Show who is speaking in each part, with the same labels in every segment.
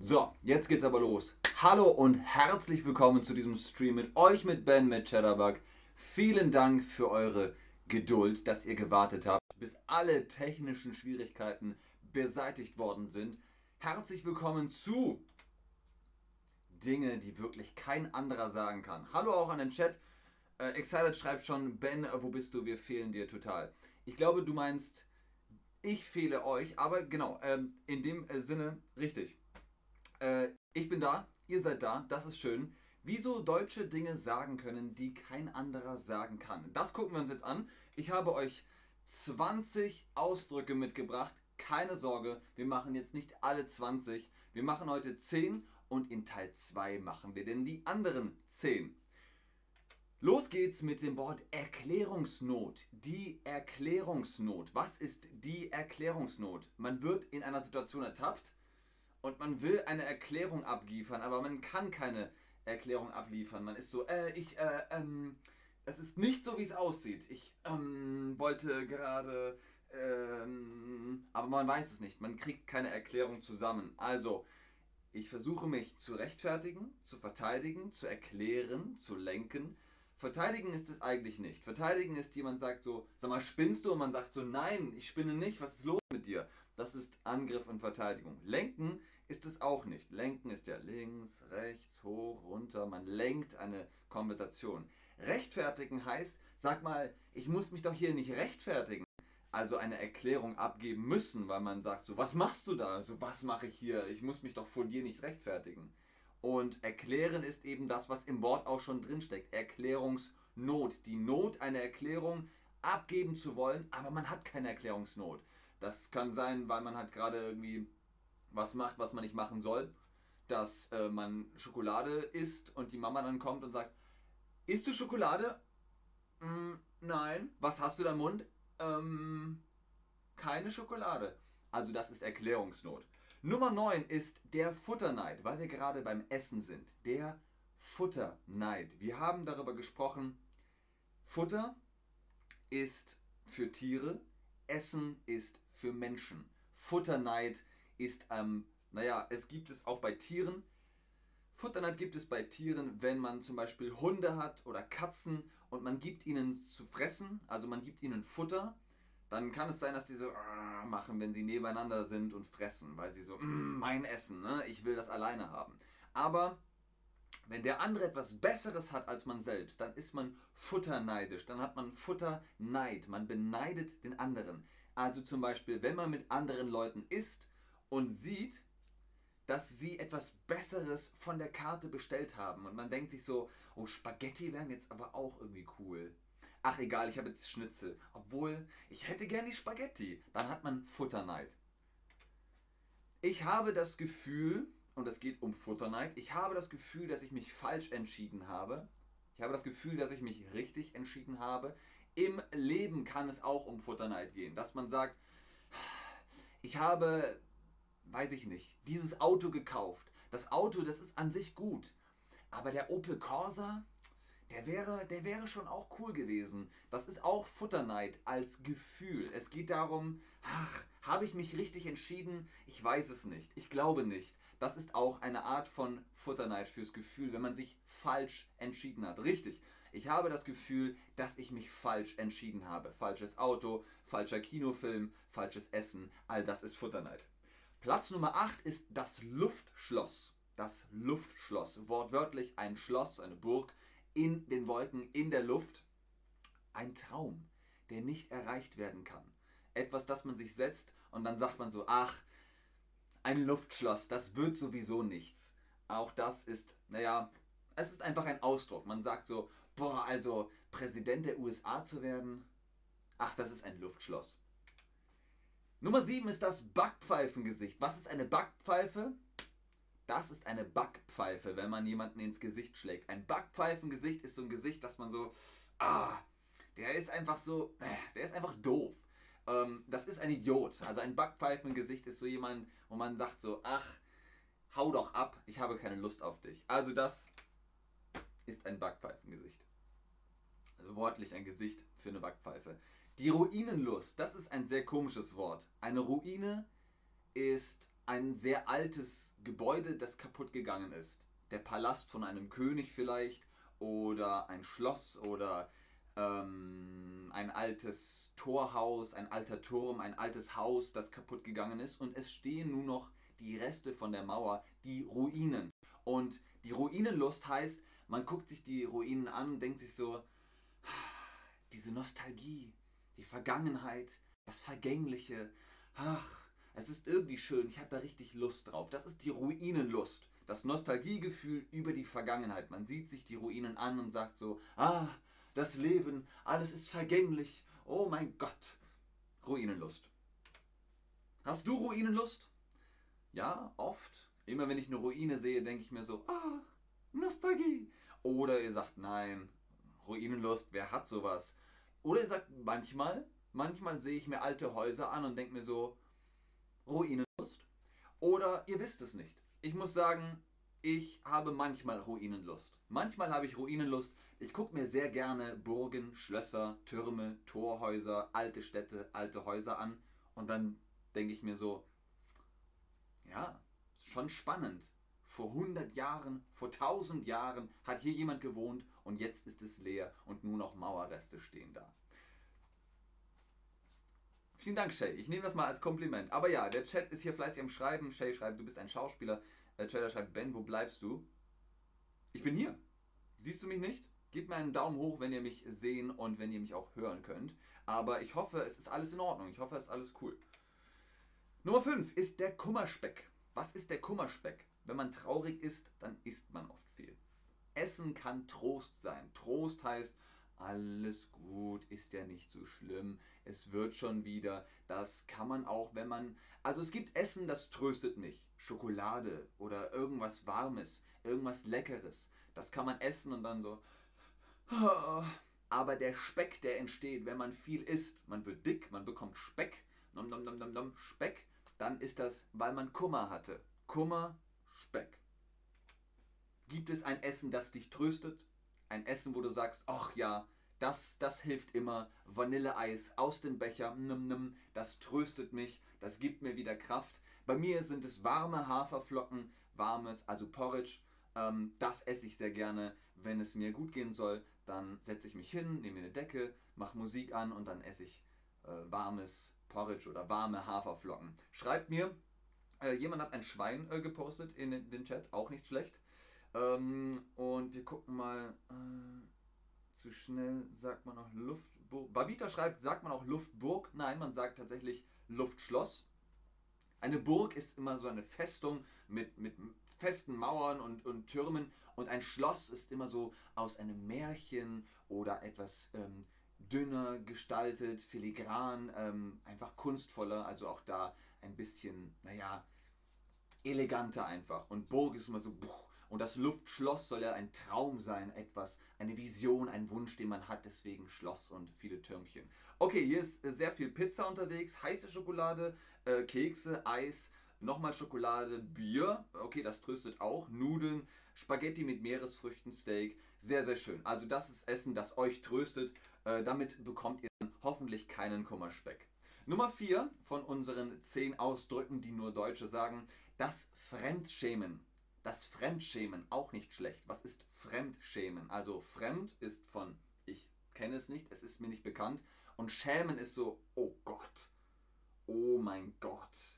Speaker 1: So, jetzt geht's aber los. Hallo und herzlich willkommen zu diesem Stream mit euch, mit Ben, mit Cheddarbug. Vielen Dank für eure Geduld, dass ihr gewartet habt, bis alle technischen Schwierigkeiten beseitigt worden sind. Herzlich willkommen zu Dinge, die wirklich kein anderer sagen kann. Hallo auch an den Chat. Äh, Excited schreibt schon, Ben, äh, wo bist du? Wir fehlen dir total. Ich glaube, du meinst, ich fehle euch, aber genau, ähm, in dem äh, Sinne richtig. Äh, ich bin da, ihr seid da, das ist schön. Wieso deutsche Dinge sagen können, die kein anderer sagen kann. Das gucken wir uns jetzt an. Ich habe euch 20 Ausdrücke mitgebracht. Keine Sorge, wir machen jetzt nicht alle 20. Wir machen heute 10 und in Teil 2 machen wir denn die anderen 10. Los geht's mit dem Wort Erklärungsnot. Die Erklärungsnot. Was ist die Erklärungsnot? Man wird in einer Situation ertappt und man will eine Erklärung abliefern, aber man kann keine Erklärung abliefern. Man ist so, äh, ich, äh, ähm, es ist nicht so, wie es aussieht. Ich, ähm, wollte gerade, ähm, aber man weiß es nicht. Man kriegt keine Erklärung zusammen. Also, ich versuche mich zu rechtfertigen, zu verteidigen, zu erklären, zu lenken. Verteidigen ist es eigentlich nicht. Verteidigen ist, jemand sagt so, sag mal, spinnst du? Und man sagt so, nein, ich spinne nicht, was ist los mit dir? Das ist Angriff und Verteidigung. Lenken ist es auch nicht. Lenken ist ja links, rechts, hoch, runter. Man lenkt eine Konversation. Rechtfertigen heißt, sag mal, ich muss mich doch hier nicht rechtfertigen. Also eine Erklärung abgeben müssen, weil man sagt, so, was machst du da? Also, was mache ich hier? Ich muss mich doch vor dir nicht rechtfertigen. Und erklären ist eben das, was im Wort auch schon drinsteckt. Erklärungsnot. Die Not, eine Erklärung abgeben zu wollen, aber man hat keine Erklärungsnot. Das kann sein, weil man halt gerade irgendwie was macht, was man nicht machen soll. Dass äh, man Schokolade isst und die Mama dann kommt und sagt, isst du Schokolade? Mm, nein. Was hast du da im Mund? Ähm, keine Schokolade. Also das ist Erklärungsnot. Nummer 9 ist der Futterneid, weil wir gerade beim Essen sind. Der Futterneid. Wir haben darüber gesprochen, Futter ist für Tiere, Essen ist für Menschen. Futterneid ist, ähm, naja, es gibt es auch bei Tieren. Futterneid gibt es bei Tieren, wenn man zum Beispiel Hunde hat oder Katzen und man gibt ihnen zu fressen, also man gibt ihnen Futter, dann kann es sein, dass die so äh, machen, wenn sie nebeneinander sind und fressen, weil sie so, mm, mein Essen, ne? ich will das alleine haben. Aber wenn der andere etwas Besseres hat als man selbst, dann ist man futterneidisch, dann hat man Futterneid, man beneidet den anderen. Also zum Beispiel, wenn man mit anderen Leuten isst und sieht, dass sie etwas Besseres von der Karte bestellt haben und man denkt sich so, oh, Spaghetti wären jetzt aber auch irgendwie cool. Ach egal, ich habe jetzt Schnitzel. Obwohl, ich hätte gern die Spaghetti. Dann hat man Futterneid. Ich habe das Gefühl, und es geht um Futterneid, ich habe das Gefühl, dass ich mich falsch entschieden habe. Ich habe das Gefühl, dass ich mich richtig entschieden habe. Im Leben kann es auch um Futterneid gehen, dass man sagt, ich habe, weiß ich nicht, dieses Auto gekauft. Das Auto, das ist an sich gut. Aber der Opel Corsa, der wäre, der wäre schon auch cool gewesen. Das ist auch Futterneid als Gefühl. Es geht darum, ach, habe ich mich richtig entschieden? Ich weiß es nicht. Ich glaube nicht. Das ist auch eine Art von Futterneid fürs Gefühl, wenn man sich falsch entschieden hat. Richtig. Ich habe das Gefühl, dass ich mich falsch entschieden habe. Falsches Auto, falscher Kinofilm, falsches Essen, all das ist Futterneid. Platz Nummer 8 ist das Luftschloss. Das Luftschloss. Wortwörtlich ein Schloss, eine Burg in den Wolken, in der Luft. Ein Traum, der nicht erreicht werden kann. Etwas, das man sich setzt und dann sagt man so, ach, ein Luftschloss, das wird sowieso nichts. Auch das ist, naja, es ist einfach ein Ausdruck. Man sagt so, boah, also Präsident der USA zu werden, ach, das ist ein Luftschloss. Nummer 7 ist das Backpfeifengesicht. Was ist eine Backpfeife? Das ist eine Backpfeife, wenn man jemanden ins Gesicht schlägt. Ein Backpfeifengesicht ist so ein Gesicht, das man so, ah, der ist einfach so, äh, der ist einfach doof. Ähm, das ist ein Idiot. Also ein Backpfeifengesicht ist so jemand, wo man sagt so, ach, hau doch ab, ich habe keine Lust auf dich. Also das ist ein Backpfeifengesicht. Also wortlich ein Gesicht für eine Backpfeife. Die Ruinenlust, das ist ein sehr komisches Wort. Eine Ruine ist ein sehr altes Gebäude, das kaputt gegangen ist. Der Palast von einem König vielleicht oder ein Schloss oder ähm, ein altes Torhaus, ein alter Turm, ein altes Haus, das kaputt gegangen ist und es stehen nur noch die Reste von der Mauer, die Ruinen. Und die Ruinenlust heißt, man guckt sich die Ruinen an und denkt sich so, diese Nostalgie, die Vergangenheit, das Vergängliche, ach, es ist irgendwie schön, ich habe da richtig Lust drauf. Das ist die Ruinenlust, das Nostalgiegefühl über die Vergangenheit. Man sieht sich die Ruinen an und sagt so, ah, das Leben, alles ist vergänglich, oh mein Gott. Ruinenlust. Hast du Ruinenlust? Ja, oft. Immer wenn ich eine Ruine sehe, denke ich mir so, ah, Nostalgie. Oder ihr sagt, nein, Ruinenlust, wer hat sowas? Oder ihr sagt, manchmal, manchmal sehe ich mir alte Häuser an und denke mir so, Ruinenlust. Oder ihr wisst es nicht. Ich muss sagen, ich habe manchmal Ruinenlust. Manchmal habe ich Ruinenlust. Ich gucke mir sehr gerne Burgen, Schlösser, Türme, Torhäuser, alte Städte, alte Häuser an. Und dann denke ich mir so, ja, schon spannend. Vor 100 Jahren, vor 1000 Jahren hat hier jemand gewohnt und jetzt ist es leer und nur noch Mauerreste stehen da. Vielen Dank, Shay. Ich nehme das mal als Kompliment. Aber ja, der Chat ist hier fleißig am Schreiben. Shay schreibt, du bist ein Schauspieler. Äh, Trader schreibt, Ben, wo bleibst du? Ich bin hier. Siehst du mich nicht? Gebt mir einen Daumen hoch, wenn ihr mich sehen und wenn ihr mich auch hören könnt. Aber ich hoffe, es ist alles in Ordnung. Ich hoffe, es ist alles cool. Nummer 5 ist der Kummerspeck. Was ist der Kummerspeck? Wenn man traurig ist, dann isst man oft viel. Essen kann Trost sein. Trost heißt, alles gut, ist ja nicht so schlimm, es wird schon wieder. Das kann man auch, wenn man. Also es gibt Essen, das tröstet mich. Schokolade oder irgendwas Warmes, irgendwas Leckeres. Das kann man essen und dann so. Aber der Speck, der entsteht, wenn man viel isst, man wird dick, man bekommt Speck, nom, nom, nom, nom, nom, Speck, dann ist das, weil man Kummer hatte. Kummer, Speck. Gibt es ein Essen, das dich tröstet? Ein Essen, wo du sagst, ach ja, das, das hilft immer. Vanilleeis aus dem Becher, nimm, nimm, das tröstet mich, das gibt mir wieder Kraft. Bei mir sind es warme Haferflocken, warmes, also Porridge. Ähm, das esse ich sehr gerne. Wenn es mir gut gehen soll, dann setze ich mich hin, nehme mir eine Decke, mache Musik an und dann esse ich äh, warmes Porridge oder warme Haferflocken. Schreibt mir, äh, jemand hat ein Schwein äh, gepostet in den Chat, auch nicht schlecht. Ähm, und wir gucken mal. Äh, zu schnell sagt man auch Luftburg. Babita schreibt, sagt man auch Luftburg? Nein, man sagt tatsächlich Luftschloss. Eine Burg ist immer so eine Festung mit, mit festen Mauern und, und Türmen und ein Schloss ist immer so aus einem Märchen oder etwas ähm, dünner gestaltet, filigran, ähm, einfach kunstvoller, also auch da ein bisschen, naja, eleganter einfach. Und Burg ist immer so, buch, und das Luftschloss soll ja ein Traum sein, etwas, eine Vision, ein Wunsch, den man hat, deswegen Schloss und viele Türmchen. Okay, hier ist sehr viel Pizza unterwegs, heiße Schokolade, äh, Kekse, Eis, nochmal Schokolade, Bier, okay, das tröstet auch, Nudeln, Spaghetti mit Meeresfrüchten, Steak, sehr, sehr schön. Also das ist Essen, das euch tröstet, äh, damit bekommt ihr hoffentlich keinen Kummerspeck. Nummer 4 von unseren 10 Ausdrücken, die nur Deutsche sagen, das Fremdschämen. Das Fremdschämen, auch nicht schlecht. Was ist Fremdschämen? Also fremd ist von ich kenne es nicht, es ist mir nicht bekannt. Und schämen ist so, oh Gott, oh mein Gott.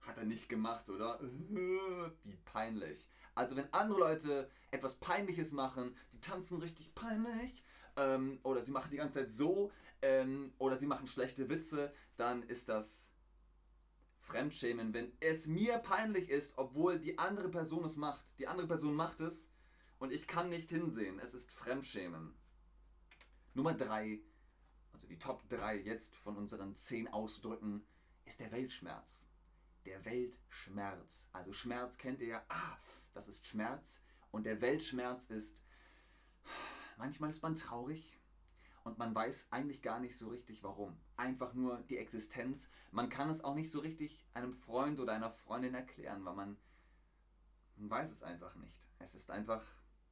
Speaker 1: Hat er nicht gemacht, oder? Wie peinlich. Also wenn andere Leute etwas Peinliches machen, die tanzen richtig peinlich, ähm, oder sie machen die ganze Zeit so, ähm, oder sie machen schlechte Witze, dann ist das Fremdschämen, wenn es mir peinlich ist, obwohl die andere Person es macht. Die andere Person macht es und ich kann nicht hinsehen. Es ist Fremdschämen. Nummer 3, also die Top 3 jetzt von unseren 10 Ausdrücken, ist der Weltschmerz. Der Weltschmerz. Also Schmerz kennt ihr ja, ah, das ist Schmerz. Und der Weltschmerz ist, manchmal ist man traurig, und man weiß eigentlich gar nicht so richtig warum. Einfach nur die Existenz. Man kann es auch nicht so richtig einem Freund oder einer Freundin erklären, weil man, man weiß es einfach nicht. Es ist einfach,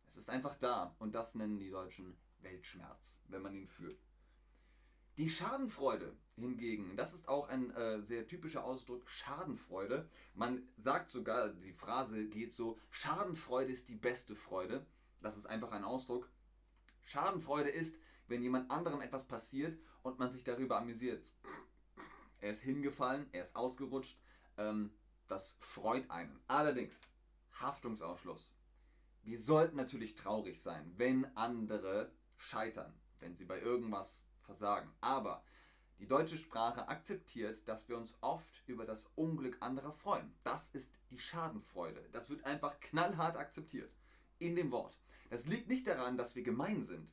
Speaker 1: es ist einfach da und das nennen die Deutschen Weltschmerz, wenn man ihn fühlt. Die Schadenfreude hingegen, das ist auch ein äh, sehr typischer Ausdruck, Schadenfreude. Man sagt sogar, die Phrase geht so, Schadenfreude ist die beste Freude. Das ist einfach ein Ausdruck. Schadenfreude ist, wenn jemand anderem etwas passiert und man sich darüber amüsiert. Er ist hingefallen, er ist ausgerutscht. Ähm, das freut einen. Allerdings, Haftungsausschluss. Wir sollten natürlich traurig sein, wenn andere scheitern, wenn sie bei irgendwas versagen. Aber die deutsche Sprache akzeptiert, dass wir uns oft über das Unglück anderer freuen. Das ist die Schadenfreude. Das wird einfach knallhart akzeptiert in dem Wort. Das liegt nicht daran, dass wir gemein sind.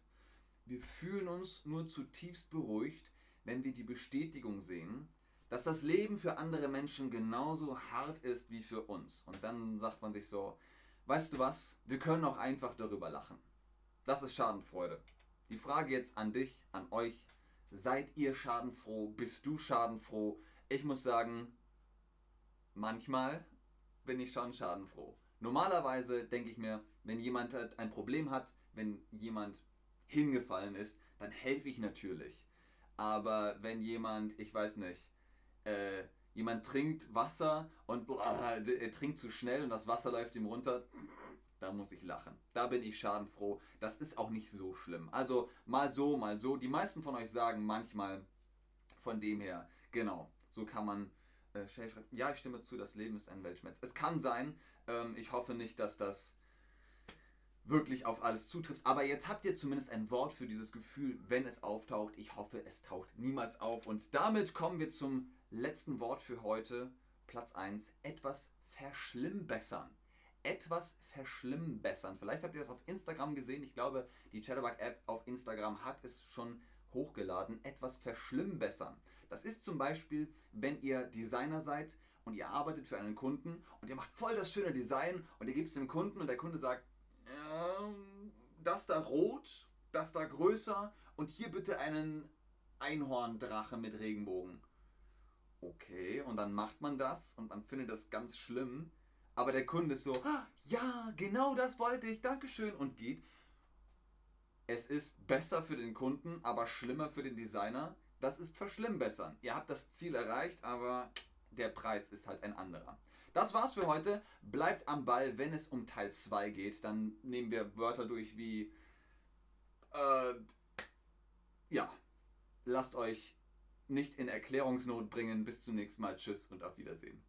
Speaker 1: Wir fühlen uns nur zutiefst beruhigt, wenn wir die Bestätigung sehen, dass das Leben für andere Menschen genauso hart ist wie für uns. Und dann sagt man sich so, weißt du was, wir können auch einfach darüber lachen. Das ist Schadenfreude. Die Frage jetzt an dich, an euch, seid ihr schadenfroh? Bist du schadenfroh? Ich muss sagen, manchmal bin ich schon schadenfroh. Normalerweise denke ich mir, wenn jemand ein Problem hat, wenn jemand hingefallen ist, dann helfe ich natürlich. Aber wenn jemand, ich weiß nicht, äh, jemand trinkt Wasser und boah, er trinkt zu schnell und das Wasser läuft ihm runter, da muss ich lachen. Da bin ich schadenfroh. Das ist auch nicht so schlimm. Also mal so, mal so. Die meisten von euch sagen manchmal von dem her, genau, so kann man äh, schreiben. Ja, ich stimme zu, das Leben ist ein Weltschmerz. Es kann sein, ähm, ich hoffe nicht, dass das wirklich auf alles zutrifft. Aber jetzt habt ihr zumindest ein Wort für dieses Gefühl, wenn es auftaucht. Ich hoffe, es taucht niemals auf. Und damit kommen wir zum letzten Wort für heute. Platz 1. Etwas verschlimmbessern. Etwas verschlimmbessern. Vielleicht habt ihr das auf Instagram gesehen. Ich glaube, die Chatterbug-App auf Instagram hat es schon hochgeladen. Etwas verschlimmbessern. Das ist zum Beispiel, wenn ihr Designer seid und ihr arbeitet für einen Kunden und ihr macht voll das schöne Design und ihr gebt es dem Kunden und der Kunde sagt, ähm, das da rot, das da größer und hier bitte einen Einhorndrache mit Regenbogen. Okay, und dann macht man das und man findet das ganz schlimm. Aber der Kunde ist so, ah, ja, genau das wollte ich, Dankeschön und geht. Es ist besser für den Kunden, aber schlimmer für den Designer. Das ist verschlimmbessern. Ihr habt das Ziel erreicht, aber der Preis ist halt ein anderer. Das war's für heute. Bleibt am Ball, wenn es um Teil 2 geht. Dann nehmen wir Wörter durch wie. Äh, ja. Lasst euch nicht in Erklärungsnot bringen. Bis zum nächsten Mal. Tschüss und auf Wiedersehen.